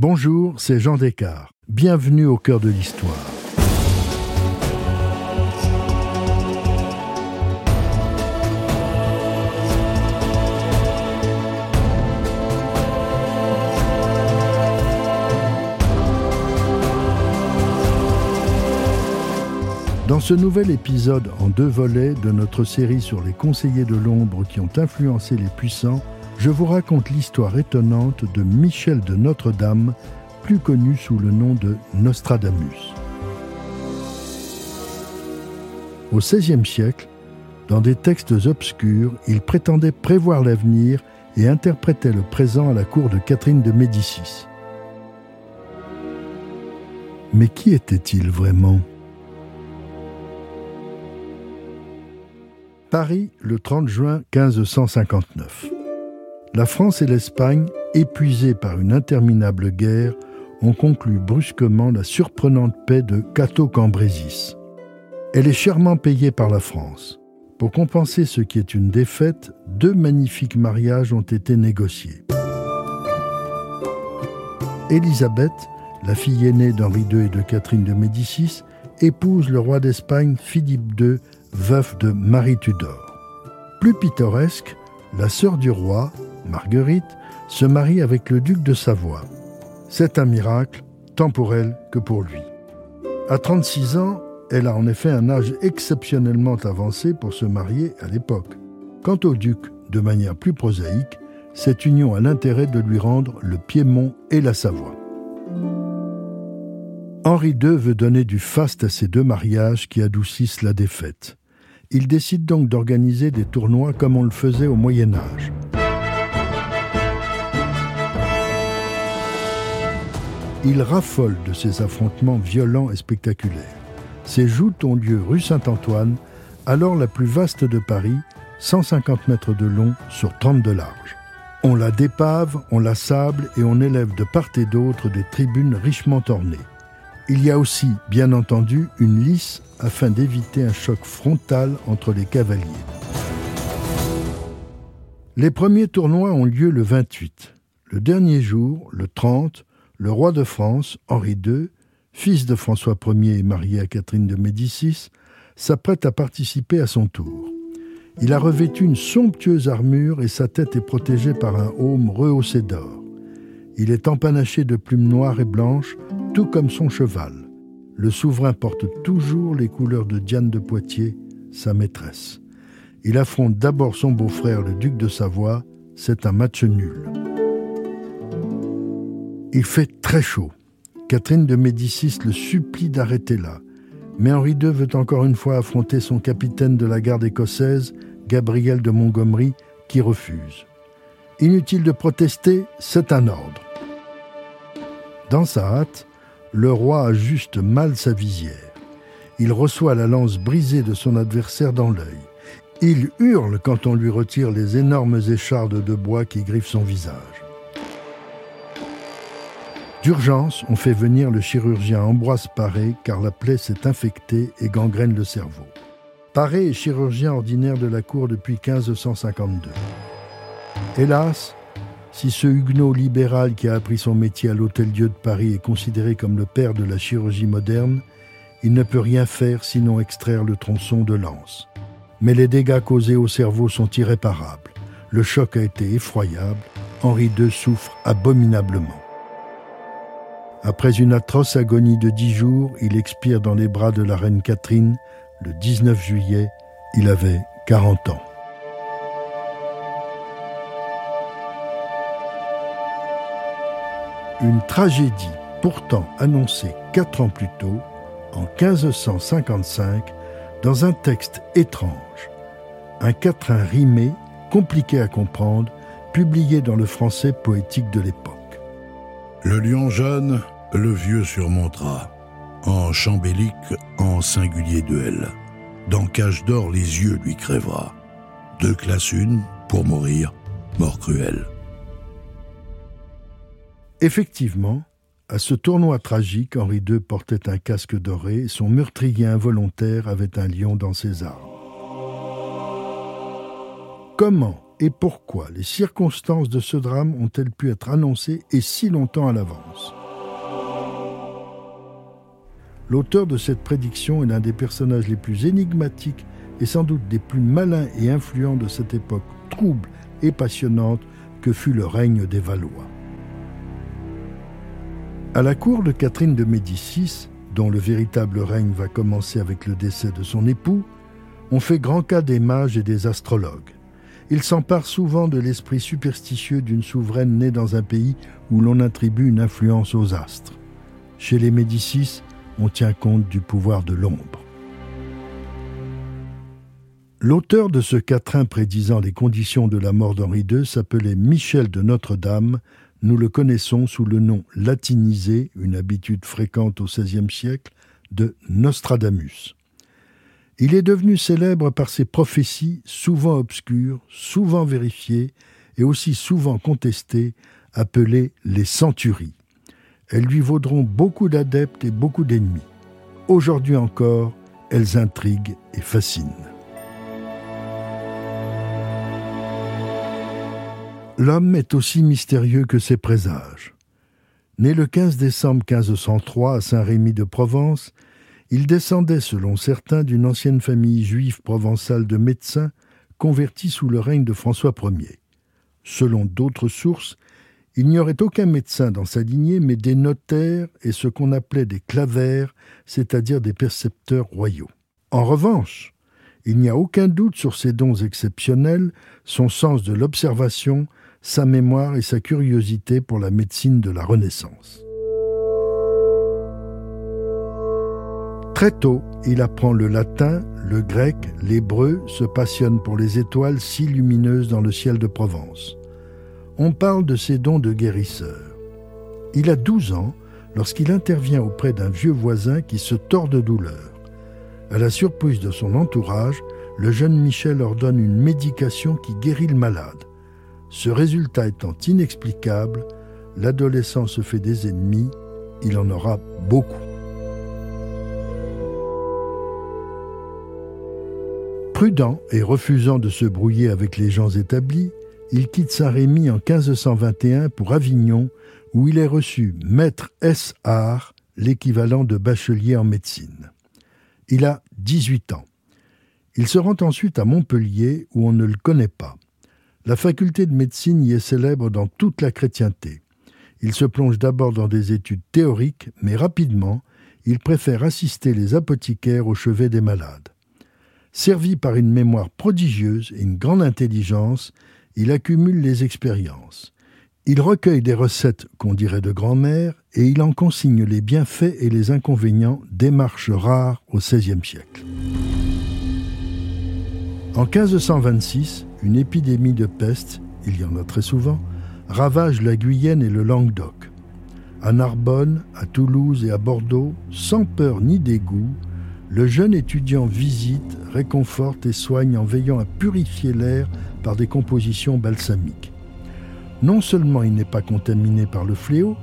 Bonjour, c'est Jean Descartes. Bienvenue au cœur de l'histoire. Dans ce nouvel épisode en deux volets de notre série sur les conseillers de l'ombre qui ont influencé les puissants, je vous raconte l'histoire étonnante de Michel de Notre-Dame, plus connu sous le nom de Nostradamus. Au XVIe siècle, dans des textes obscurs, il prétendait prévoir l'avenir et interprétait le présent à la cour de Catherine de Médicis. Mais qui était-il vraiment? Paris, le 30 juin 1559. La France et l'Espagne, épuisées par une interminable guerre, ont conclu brusquement la surprenante paix de Cato-Cambrésis. Elle est chèrement payée par la France. Pour compenser ce qui est une défaite, deux magnifiques mariages ont été négociés. Élisabeth, la fille aînée d'Henri II et de Catherine de Médicis, épouse le roi d'Espagne Philippe II, veuf de Marie Tudor. Plus pittoresque, la sœur du roi, Marguerite, se marie avec le duc de Savoie. C'est un miracle, tant pour elle que pour lui. À 36 ans, elle a en effet un âge exceptionnellement avancé pour se marier à l'époque. Quant au duc, de manière plus prosaïque, cette union a l'intérêt de lui rendre le Piémont et la Savoie. Henri II veut donner du faste à ces deux mariages qui adoucissent la défaite. Il décide donc d'organiser des tournois comme on le faisait au Moyen Âge. Il raffole de ces affrontements violents et spectaculaires. Ces joutes ont lieu rue Saint-Antoine, alors la plus vaste de Paris, 150 mètres de long sur 30 de large. On la dépave, on la sable et on élève de part et d'autre des tribunes richement ornées. Il y a aussi, bien entendu, une lice afin d'éviter un choc frontal entre les cavaliers. Les premiers tournois ont lieu le 28. Le dernier jour, le 30, le roi de France, Henri II, fils de François Ier et marié à Catherine de Médicis, s'apprête à participer à son tour. Il a revêtu une somptueuse armure et sa tête est protégée par un aume rehaussé d'or. Il est empanaché de plumes noires et blanches, tout comme son cheval. Le souverain porte toujours les couleurs de Diane de Poitiers, sa maîtresse. Il affronte d'abord son beau-frère, le duc de Savoie. C'est un match nul. Il fait très chaud. Catherine de Médicis le supplie d'arrêter là. Mais Henri II veut encore une fois affronter son capitaine de la garde écossaise, Gabriel de Montgomery, qui refuse. Inutile de protester, c'est un ordre. Dans sa hâte, le roi ajuste mal sa visière. Il reçoit la lance brisée de son adversaire dans l'œil. Il hurle quand on lui retire les énormes échardes de bois qui griffent son visage. D'urgence, on fait venir le chirurgien Ambroise Paré car la plaie s'est infectée et gangrène le cerveau. Paré est chirurgien ordinaire de la cour depuis 1552. Hélas, si ce huguenot libéral qui a appris son métier à l'Hôtel-Dieu de Paris est considéré comme le père de la chirurgie moderne, il ne peut rien faire sinon extraire le tronçon de l'anse. Mais les dégâts causés au cerveau sont irréparables. Le choc a été effroyable. Henri II souffre abominablement. Après une atroce agonie de dix jours, il expire dans les bras de la reine Catherine le 19 juillet. Il avait 40 ans. Une tragédie pourtant annoncée quatre ans plus tôt, en 1555, dans un texte étrange, un quatrain rimé, compliqué à comprendre, publié dans le français poétique de l'époque. Le lion jeune, le vieux surmontera, en chambélique, en singulier duel. Dans cage d'or, les yeux lui crèvera. Deux classes une, pour mourir, mort cruelle. Effectivement, à ce tournoi tragique, Henri II portait un casque doré et son meurtrier involontaire avait un lion dans ses armes. Comment et pourquoi les circonstances de ce drame ont-elles pu être annoncées et si longtemps à l'avance? L'auteur de cette prédiction est l'un des personnages les plus énigmatiques et sans doute des plus malins et influents de cette époque trouble et passionnante que fut le règne des Valois. À la cour de Catherine de Médicis, dont le véritable règne va commencer avec le décès de son époux, on fait grand cas des mages et des astrologues. Ils s'emparent souvent de l'esprit superstitieux d'une souveraine née dans un pays où l'on attribue une influence aux astres. Chez les Médicis, on tient compte du pouvoir de l'ombre. L'auteur de ce quatrain prédisant les conditions de la mort d'Henri II s'appelait Michel de Notre-Dame. Nous le connaissons sous le nom latinisé, une habitude fréquente au XVIe siècle, de Nostradamus. Il est devenu célèbre par ses prophéties, souvent obscures, souvent vérifiées et aussi souvent contestées, appelées les centuries. Elles lui vaudront beaucoup d'adeptes et beaucoup d'ennemis. Aujourd'hui encore, elles intriguent et fascinent. L'homme est aussi mystérieux que ses présages. Né le 15 décembre 1503 à Saint-Rémy de Provence, il descendait, selon certains, d'une ancienne famille juive provençale de médecins convertis sous le règne de François Ier. Selon d'autres sources, il n'y aurait aucun médecin dans sa lignée, mais des notaires et ce qu'on appelait des clavères, c'est-à-dire des percepteurs royaux. En revanche, il n'y a aucun doute sur ses dons exceptionnels, son sens de l'observation sa mémoire et sa curiosité pour la médecine de la Renaissance. Très tôt, il apprend le latin, le grec, l'hébreu, se passionne pour les étoiles si lumineuses dans le ciel de Provence. On parle de ses dons de guérisseur. Il a 12 ans lorsqu'il intervient auprès d'un vieux voisin qui se tord de douleur. À la surprise de son entourage, le jeune Michel ordonne une médication qui guérit le malade. Ce résultat étant inexplicable, l'adolescent se fait des ennemis, il en aura beaucoup. Prudent et refusant de se brouiller avec les gens établis, il quitte Saint-Rémy en 1521 pour Avignon, où il est reçu maître S. L'équivalent de bachelier en médecine. Il a 18 ans. Il se rend ensuite à Montpellier, où on ne le connaît pas. La faculté de médecine y est célèbre dans toute la chrétienté. Il se plonge d'abord dans des études théoriques, mais rapidement, il préfère assister les apothicaires au chevet des malades. Servi par une mémoire prodigieuse et une grande intelligence, il accumule les expériences. Il recueille des recettes qu'on dirait de grand-mère et il en consigne les bienfaits et les inconvénients, démarches rares au XVIe siècle. En 1526, une épidémie de peste, il y en a très souvent, ravage la Guyenne et le Languedoc. À Narbonne, à Toulouse et à Bordeaux, sans peur ni dégoût, le jeune étudiant visite, réconforte et soigne en veillant à purifier l'air par des compositions balsamiques. Non seulement il n'est pas contaminé par le fléau,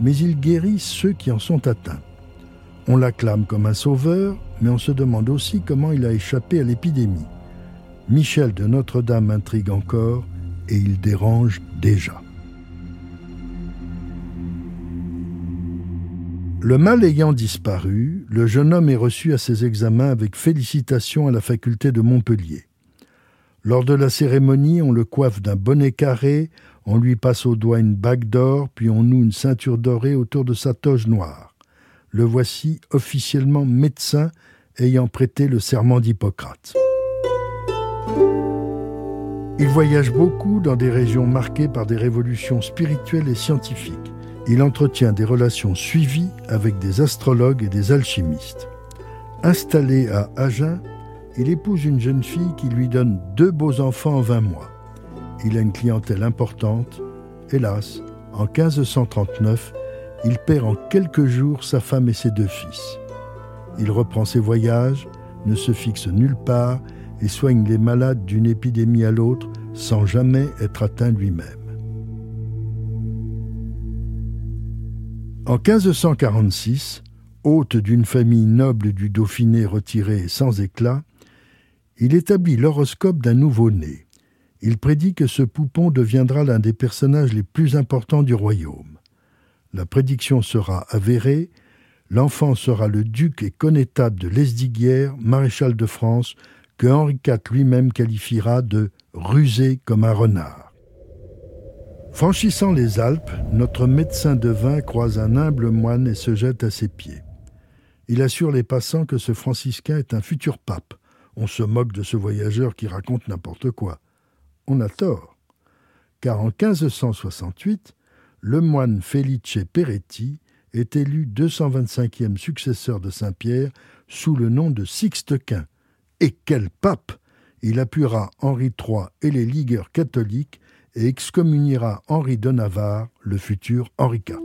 mais il guérit ceux qui en sont atteints. On l'acclame comme un sauveur, mais on se demande aussi comment il a échappé à l'épidémie. Michel de Notre-Dame intrigue encore et il dérange déjà. Le mal ayant disparu, le jeune homme est reçu à ses examens avec félicitations à la faculté de Montpellier. Lors de la cérémonie, on le coiffe d'un bonnet carré, on lui passe au doigt une bague d'or, puis on noue une ceinture dorée autour de sa toge noire. Le voici officiellement médecin ayant prêté le serment d'Hippocrate. Il voyage beaucoup dans des régions marquées par des révolutions spirituelles et scientifiques. Il entretient des relations suivies avec des astrologues et des alchimistes. Installé à Agen, il épouse une jeune fille qui lui donne deux beaux enfants en 20 mois. Il a une clientèle importante. Hélas, en 1539, il perd en quelques jours sa femme et ses deux fils. Il reprend ses voyages, ne se fixe nulle part et soigne les malades d'une épidémie à l'autre sans jamais être atteint lui-même. En 1546, hôte d'une famille noble du Dauphiné retiré et sans éclat, il établit l'horoscope d'un nouveau-né. il prédit que ce poupon deviendra l'un des personnages les plus importants du royaume. La prédiction sera avérée, l'enfant sera le duc et connétable de Lesdiguières, maréchal de France, que Henri IV lui-même qualifiera de rusé comme un renard. Franchissant les Alpes, notre médecin de vin croise un humble moine et se jette à ses pieds. Il assure les passants que ce franciscain est un futur pape. On se moque de ce voyageur qui raconte n'importe quoi. On a tort. Car en 1568, le moine Felice Peretti est élu 225e successeur de Saint-Pierre sous le nom de Sixte Quint. Et quel pape Il appuiera Henri III et les ligueurs catholiques et excommuniera Henri de Navarre, le futur Henri IV.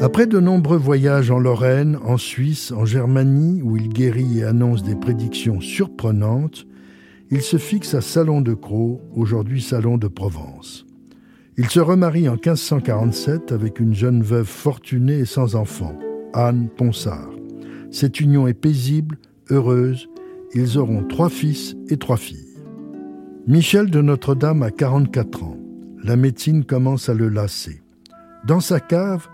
Après de nombreux voyages en Lorraine, en Suisse, en Germanie, où il guérit et annonce des prédictions surprenantes, il se fixe à Salon de Crau, aujourd'hui Salon de Provence. Il se remarie en 1547 avec une jeune veuve fortunée et sans enfant, Anne Ponsard. Cette union est paisible, heureuse, ils auront trois fils et trois filles. Michel de Notre-Dame a 44 ans. La médecine commence à le lasser. Dans sa cave,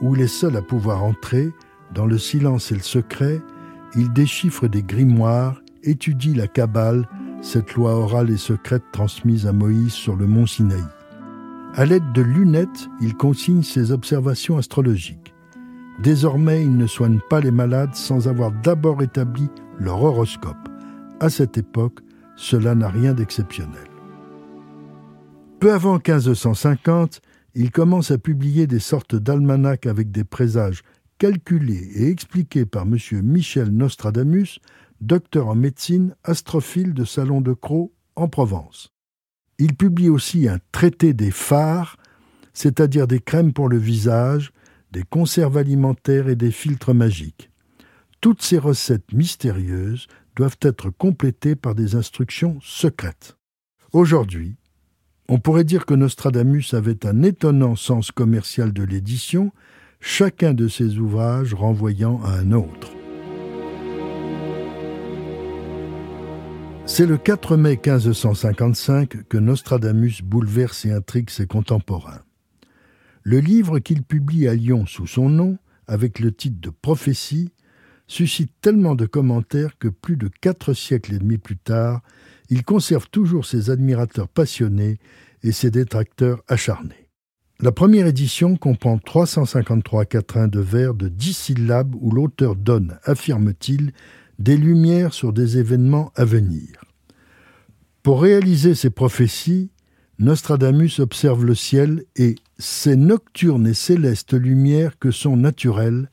où il est seul à pouvoir entrer, dans le silence et le secret, il déchiffre des grimoires, étudie la Kabbale, cette loi orale et secrète transmise à Moïse sur le mont Sinaï. À l'aide de lunettes, il consigne ses observations astrologiques. Désormais, il ne soigne pas les malades sans avoir d'abord établi leur horoscope. À cette époque, cela n'a rien d'exceptionnel. Peu avant 1550, il commence à publier des sortes d'almanachs avec des présages calculés et expliqués par M. Michel Nostradamus, docteur en médecine, astrophile de Salon de Crau en Provence. Il publie aussi un traité des phares, c'est-à-dire des crèmes pour le visage, des conserves alimentaires et des filtres magiques. Toutes ces recettes mystérieuses doivent être complétées par des instructions secrètes. Aujourd'hui, on pourrait dire que Nostradamus avait un étonnant sens commercial de l'édition, chacun de ses ouvrages renvoyant à un autre. C'est le 4 mai 1555 que Nostradamus bouleverse et intrigue ses contemporains. Le livre qu'il publie à Lyon sous son nom, avec le titre de Prophétie, suscite tellement de commentaires que plus de quatre siècles et demi plus tard, il conserve toujours ses admirateurs passionnés et ses détracteurs acharnés. La première édition comprend 353 quatrains de vers de dix syllabes où l'auteur donne, affirme-t-il, des lumières sur des événements à venir. Pour réaliser ces prophéties, Nostradamus observe le ciel et ces nocturnes et célestes lumières que sont naturelles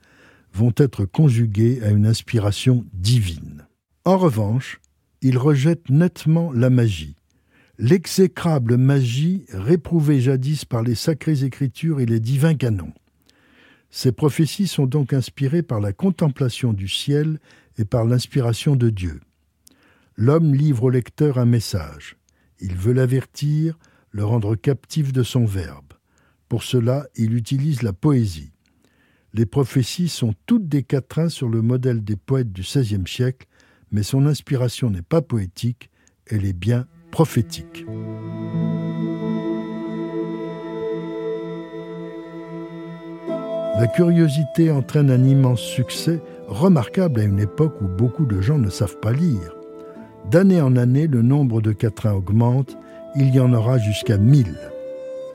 vont être conjuguées à une inspiration divine. En revanche, il rejette nettement la magie, l'exécrable magie réprouvée jadis par les sacrées écritures et les divins canons. Ces prophéties sont donc inspirées par la contemplation du ciel et par l'inspiration de Dieu. L'homme livre au lecteur un message. Il veut l'avertir, le rendre captif de son verbe. Pour cela, il utilise la poésie. Les prophéties sont toutes des quatrains sur le modèle des poètes du XVIe siècle, mais son inspiration n'est pas poétique, elle est bien prophétique. La curiosité entraîne un immense succès, remarquable à une époque où beaucoup de gens ne savent pas lire. D'année en année, le nombre de quatrains augmente, il y en aura jusqu'à mille.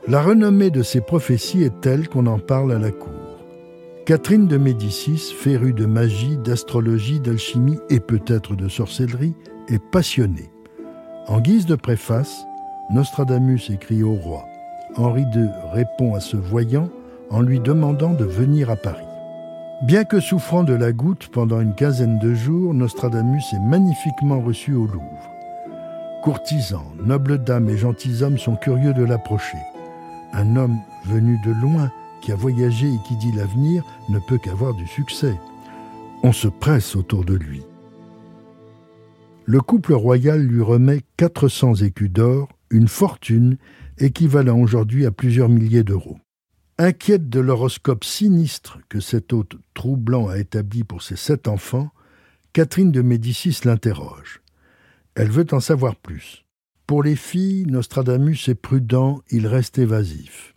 La renommée de ces prophéties est telle qu'on en parle à la cour. Catherine de Médicis, férue de magie, d'astrologie, d'alchimie et peut-être de sorcellerie, est passionnée. En guise de préface, Nostradamus écrit au roi. Henri II répond à ce voyant en lui demandant de venir à Paris. Bien que souffrant de la goutte pendant une quinzaine de jours, Nostradamus est magnifiquement reçu au Louvre. Courtisans, nobles dames et gentilshommes sont curieux de l'approcher. Un homme venu de loin qui a voyagé et qui dit l'avenir ne peut qu'avoir du succès. On se presse autour de lui. Le couple royal lui remet 400 écus d'or, une fortune équivalent aujourd'hui à plusieurs milliers d'euros. Inquiète de l'horoscope sinistre que cet hôte troublant a établi pour ses sept enfants, Catherine de Médicis l'interroge. Elle veut en savoir plus. Pour les filles, Nostradamus est prudent, il reste évasif.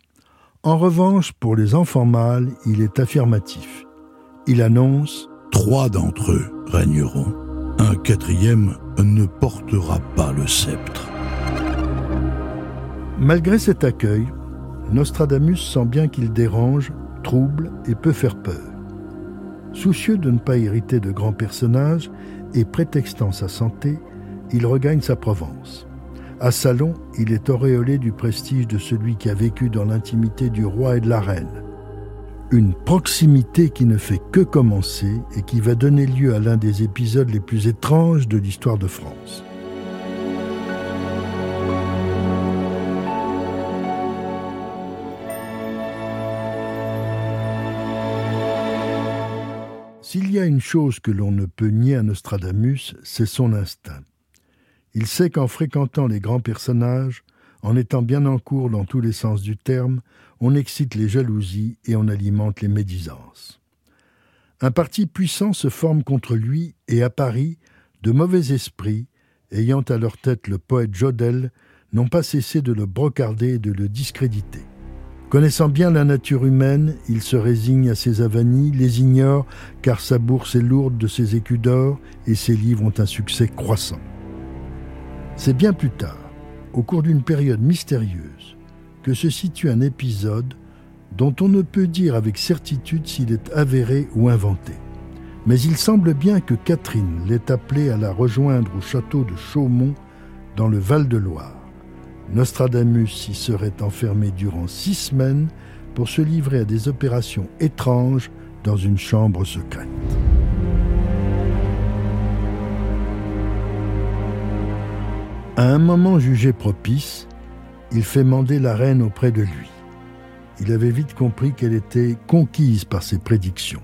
En revanche, pour les enfants mâles, il est affirmatif. Il annonce Trois d'entre eux régneront. Un quatrième ne portera pas le sceptre. Malgré cet accueil, Nostradamus sent bien qu'il dérange, trouble et peut faire peur. Soucieux de ne pas hériter de grands personnages et prétextant sa santé, il regagne sa Provence. À Salon, il est auréolé du prestige de celui qui a vécu dans l'intimité du roi et de la reine. Une proximité qui ne fait que commencer et qui va donner lieu à l'un des épisodes les plus étranges de l'histoire de France. S'il y a une chose que l'on ne peut nier à Nostradamus, c'est son instinct. Il sait qu'en fréquentant les grands personnages, en étant bien en cours dans tous les sens du terme, on excite les jalousies et on alimente les médisances. Un parti puissant se forme contre lui et à Paris, de mauvais esprits, ayant à leur tête le poète Jodel, n'ont pas cessé de le brocarder et de le discréditer. Connaissant bien la nature humaine, il se résigne à ses avanies, les ignore car sa bourse est lourde de ses écus d'or et ses livres ont un succès croissant. C'est bien plus tard, au cours d'une période mystérieuse, que se situe un épisode dont on ne peut dire avec certitude s'il est avéré ou inventé. Mais il semble bien que Catherine l'ait appelé à la rejoindre au château de Chaumont dans le Val-de-Loire. Nostradamus y serait enfermé durant six semaines pour se livrer à des opérations étranges dans une chambre secrète. À un moment jugé propice, il fait mander la reine auprès de lui. Il avait vite compris qu'elle était conquise par ses prédictions.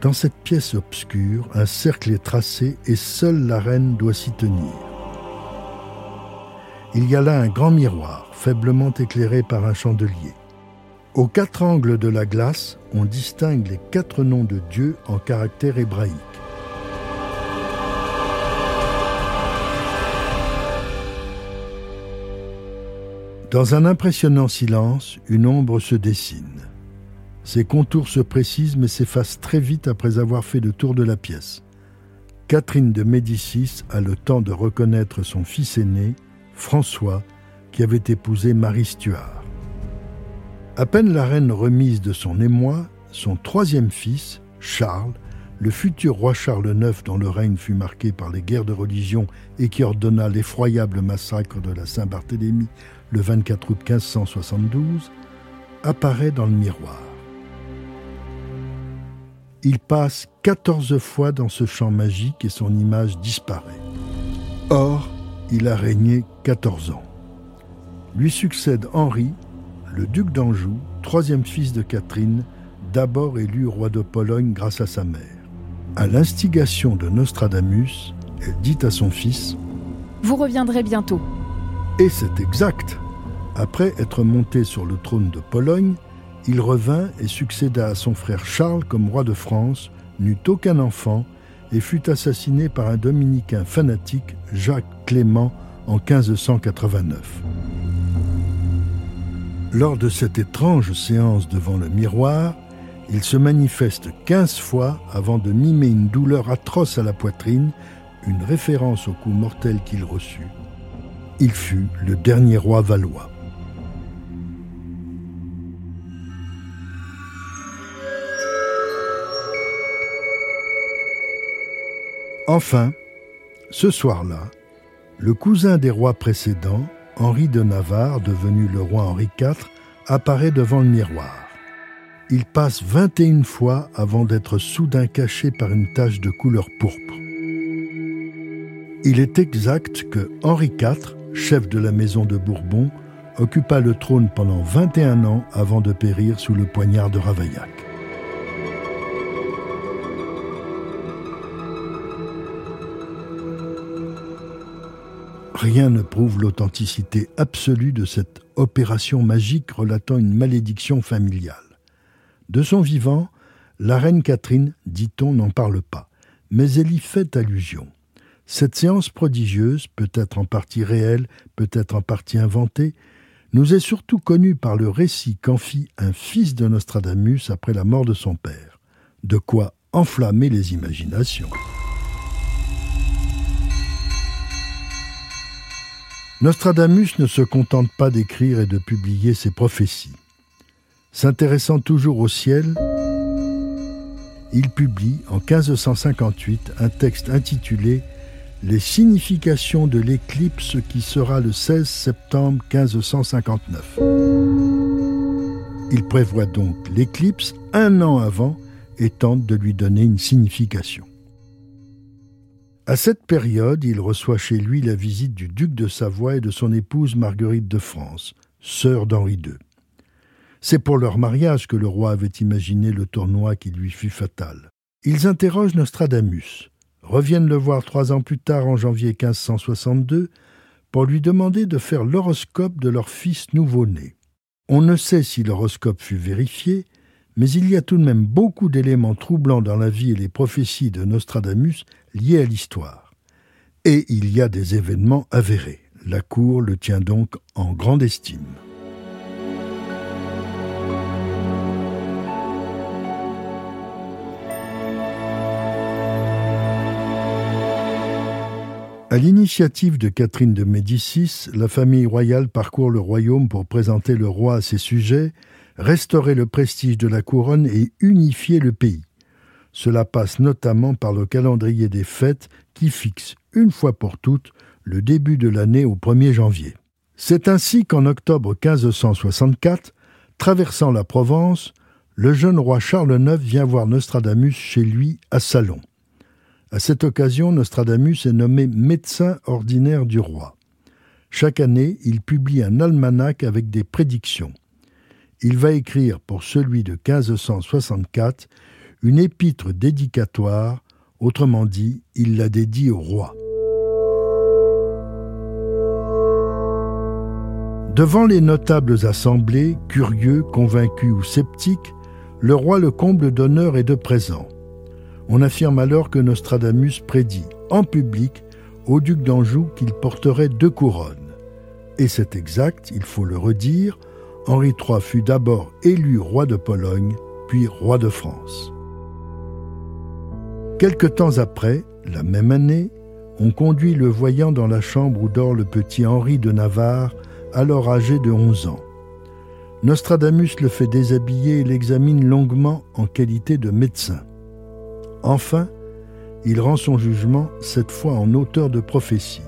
Dans cette pièce obscure, un cercle est tracé et seule la reine doit s'y tenir. Il y a là un grand miroir, faiblement éclairé par un chandelier. Aux quatre angles de la glace, on distingue les quatre noms de Dieu en caractère hébraïque. Dans un impressionnant silence, une ombre se dessine. Ses contours se précisent mais s'effacent très vite après avoir fait le tour de la pièce. Catherine de Médicis a le temps de reconnaître son fils aîné, François, qui avait épousé Marie Stuart. À peine la reine remise de son émoi, son troisième fils, Charles, le futur roi Charles IX dont le règne fut marqué par les guerres de religion et qui ordonna l'effroyable massacre de la Saint-Barthélemy le 24 août 1572, apparaît dans le miroir. Il passe 14 fois dans ce champ magique et son image disparaît. Or, il a régné 14 ans. Lui succède Henri, le duc d'Anjou, troisième fils de Catherine, d'abord élu roi de Pologne grâce à sa mère. À l'instigation de Nostradamus, elle dit à son fils Vous reviendrez bientôt. Et c'est exact. Après être monté sur le trône de Pologne, il revint et succéda à son frère Charles comme roi de France, n'eut aucun enfant et fut assassiné par un dominicain fanatique, Jacques Clément, en 1589. Lors de cette étrange séance devant le miroir, il se manifeste 15 fois avant de mimer une douleur atroce à la poitrine, une référence au coup mortel qu'il reçut. Il fut le dernier roi valois. Enfin, ce soir-là, le cousin des rois précédents, Henri de Navarre, devenu le roi Henri IV, apparaît devant le miroir. Il passe 21 fois avant d'être soudain caché par une tache de couleur pourpre. Il est exact que Henri IV, chef de la maison de Bourbon, occupa le trône pendant 21 ans avant de périr sous le poignard de Ravaillac. Rien ne prouve l'authenticité absolue de cette opération magique relatant une malédiction familiale. De son vivant, la reine Catherine, dit-on, n'en parle pas, mais elle y fait allusion. Cette séance prodigieuse, peut-être en partie réelle, peut-être en partie inventée, nous est surtout connue par le récit qu'en fit un fils de Nostradamus après la mort de son père, de quoi enflammer les imaginations. Nostradamus ne se contente pas d'écrire et de publier ses prophéties. S'intéressant toujours au ciel, il publie en 1558 un texte intitulé Les significations de l'éclipse qui sera le 16 septembre 1559. Il prévoit donc l'éclipse un an avant et tente de lui donner une signification. À cette période, il reçoit chez lui la visite du duc de Savoie et de son épouse Marguerite de France, sœur d'Henri II. C'est pour leur mariage que le roi avait imaginé le tournoi qui lui fut fatal. Ils interrogent Nostradamus, reviennent le voir trois ans plus tard en janvier 1562 pour lui demander de faire l'horoscope de leur fils nouveau-né. On ne sait si l'horoscope fut vérifié, mais il y a tout de même beaucoup d'éléments troublants dans la vie et les prophéties de Nostradamus liés à l'histoire. Et il y a des événements avérés. La cour le tient donc en grande estime. À l'initiative de Catherine de Médicis, la famille royale parcourt le royaume pour présenter le roi à ses sujets, restaurer le prestige de la couronne et unifier le pays. Cela passe notamment par le calendrier des fêtes qui fixe, une fois pour toutes, le début de l'année au 1er janvier. C'est ainsi qu'en octobre 1564, traversant la Provence, le jeune roi Charles IX vient voir Nostradamus chez lui à Salon. À cette occasion, Nostradamus est nommé médecin ordinaire du roi. Chaque année, il publie un almanach avec des prédictions. Il va écrire pour celui de 1564 une épître dédicatoire, autrement dit, il la dédie au roi. Devant les notables assemblées, curieux, convaincus ou sceptiques, le roi le comble d'honneur et de présents. On affirme alors que Nostradamus prédit en public au duc d'Anjou qu'il porterait deux couronnes. Et c'est exact, il faut le redire, Henri III fut d'abord élu roi de Pologne, puis roi de France. Quelque temps après, la même année, on conduit le voyant dans la chambre où dort le petit Henri de Navarre, alors âgé de 11 ans. Nostradamus le fait déshabiller et l'examine longuement en qualité de médecin. Enfin, il rend son jugement, cette fois en auteur de prophétie.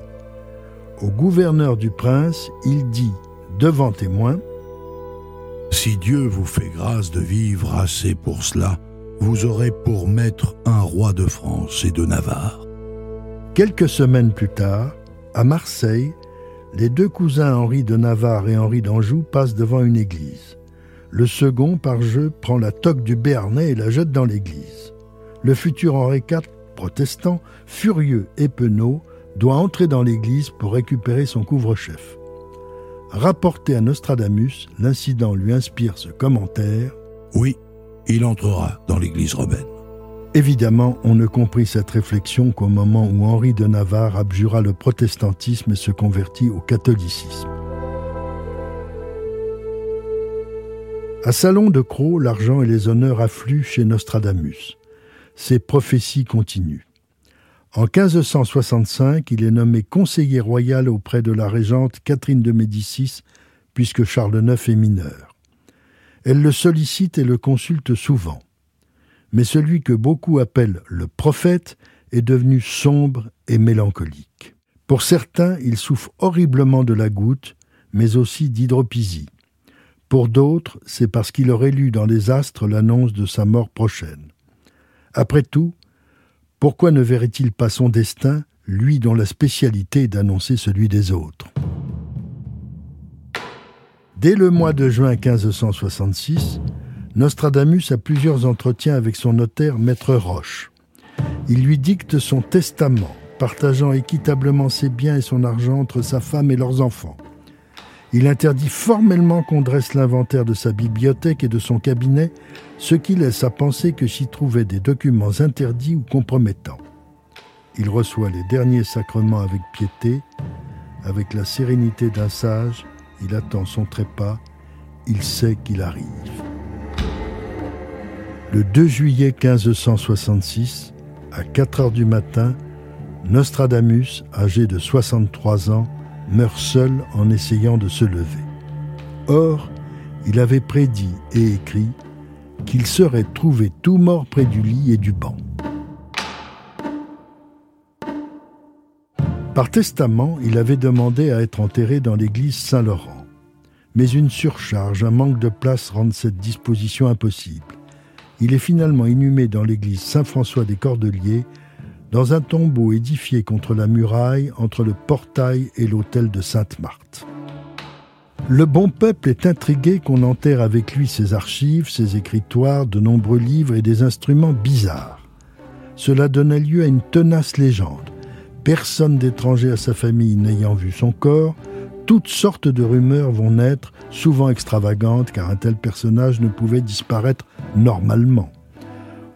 Au gouverneur du prince, il dit, devant témoin, Si Dieu vous fait grâce de vivre assez pour cela, vous aurez pour maître un roi de France et de Navarre. Quelques semaines plus tard, à Marseille, les deux cousins Henri de Navarre et Henri d'Anjou passent devant une église. Le second, par jeu, prend la toque du Béarnais et la jette dans l'église. Le futur Henri IV, protestant, furieux et penaud, doit entrer dans l'église pour récupérer son couvre-chef. Rapporté à Nostradamus, l'incident lui inspire ce commentaire Oui, il entrera dans l'Église romaine. Évidemment, on ne comprit cette réflexion qu'au moment où Henri de Navarre abjura le protestantisme et se convertit au catholicisme. À Salon de Croix, l'argent et les honneurs affluent chez Nostradamus. Ses prophéties continuent. En 1565, il est nommé conseiller royal auprès de la régente Catherine de Médicis, puisque Charles IX est mineur. Elle le sollicite et le consulte souvent. Mais celui que beaucoup appellent le prophète est devenu sombre et mélancolique. Pour certains, il souffre horriblement de la goutte, mais aussi d'hydropisie. Pour d'autres, c'est parce qu'il aurait lu dans les astres l'annonce de sa mort prochaine. Après tout, pourquoi ne verrait-il pas son destin, lui dont la spécialité est d'annoncer celui des autres? Dès le mois de juin 1566, Nostradamus a plusieurs entretiens avec son notaire Maître Roche. Il lui dicte son testament, partageant équitablement ses biens et son argent entre sa femme et leurs enfants. Il interdit formellement qu'on dresse l'inventaire de sa bibliothèque et de son cabinet, ce qui laisse à penser que s'y trouvaient des documents interdits ou compromettants. il reçoit les derniers sacrements avec piété, avec la sérénité d'un sage, il attend son trépas, il sait qu'il arrive. Le 2 juillet 1566, à 4 heures du matin, Nostradamus, âgé de 63 ans, meurt seul en essayant de se lever. Or, il avait prédit et écrit qu'il serait trouvé tout mort près du lit et du banc. Par testament, il avait demandé à être enterré dans l'église Saint-Laurent. Mais une surcharge, un manque de place rendent cette disposition impossible. Il est finalement inhumé dans l'église Saint-François des Cordeliers, dans un tombeau édifié contre la muraille entre le portail et l'autel de Sainte-Marthe. Le bon peuple est intrigué qu'on enterre avec lui ses archives, ses écritoires, de nombreux livres et des instruments bizarres. Cela donna lieu à une tenace légende. Personne d'étranger à sa famille n'ayant vu son corps, toutes sortes de rumeurs vont naître, souvent extravagantes, car un tel personnage ne pouvait disparaître normalement.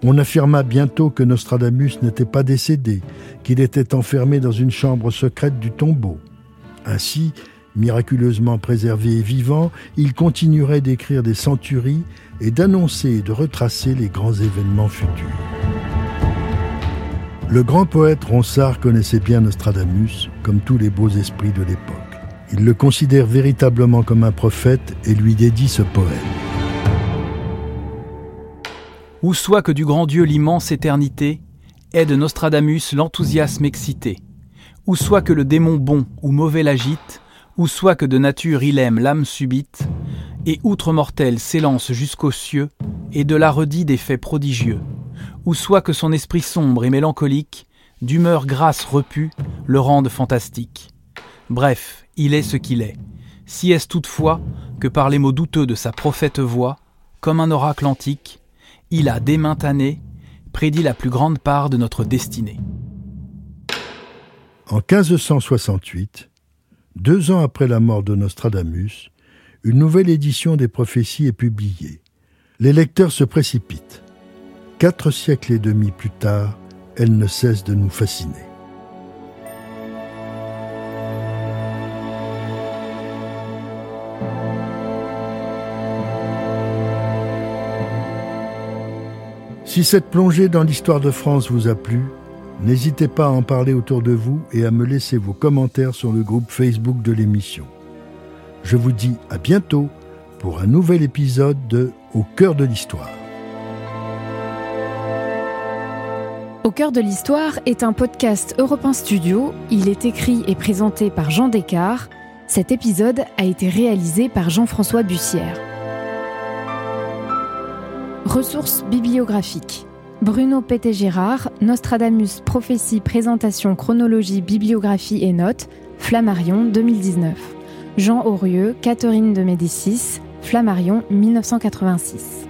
On affirma bientôt que Nostradamus n'était pas décédé, qu'il était enfermé dans une chambre secrète du tombeau. Ainsi, miraculeusement préservé et vivant, il continuerait d'écrire des centuries et d'annoncer et de retracer les grands événements futurs. Le grand poète Ronsard connaissait bien Nostradamus, comme tous les beaux esprits de l'époque. Il le considère véritablement comme un prophète et lui dédie ce poème. Ou soit que du grand Dieu l'immense éternité aide Nostradamus l'enthousiasme excité, ou soit que le démon bon ou mauvais l'agite, ou soit que de nature il aime l'âme subite, et outre mortel s'élance jusqu'aux cieux, et de la redit des faits prodigieux, ou soit que son esprit sombre et mélancolique, d'humeur grasse repue, le rende fantastique. Bref, il est ce qu'il est. Si est-ce toutefois que par les mots douteux de sa prophète voix, comme un oracle antique, il a dès maintes années prédit la plus grande part de notre destinée. En 1568, deux ans après la mort de Nostradamus, une nouvelle édition des prophéties est publiée. Les lecteurs se précipitent. Quatre siècles et demi plus tard, elle ne cesse de nous fasciner. Si cette plongée dans l'histoire de France vous a plu, n'hésitez pas à en parler autour de vous et à me laisser vos commentaires sur le groupe Facebook de l'émission. Je vous dis à bientôt pour un nouvel épisode de Au cœur de l'histoire. Au cœur de l'histoire est un podcast Europe Studio. Il est écrit et présenté par Jean Descartes. Cet épisode a été réalisé par Jean-François Bussière. Ressources bibliographiques. Bruno Pété-Gérard, Nostradamus, prophétie, présentation, chronologie, bibliographie et notes, Flammarion 2019. Jean Aurieux, Catherine de Médicis, Flammarion 1986.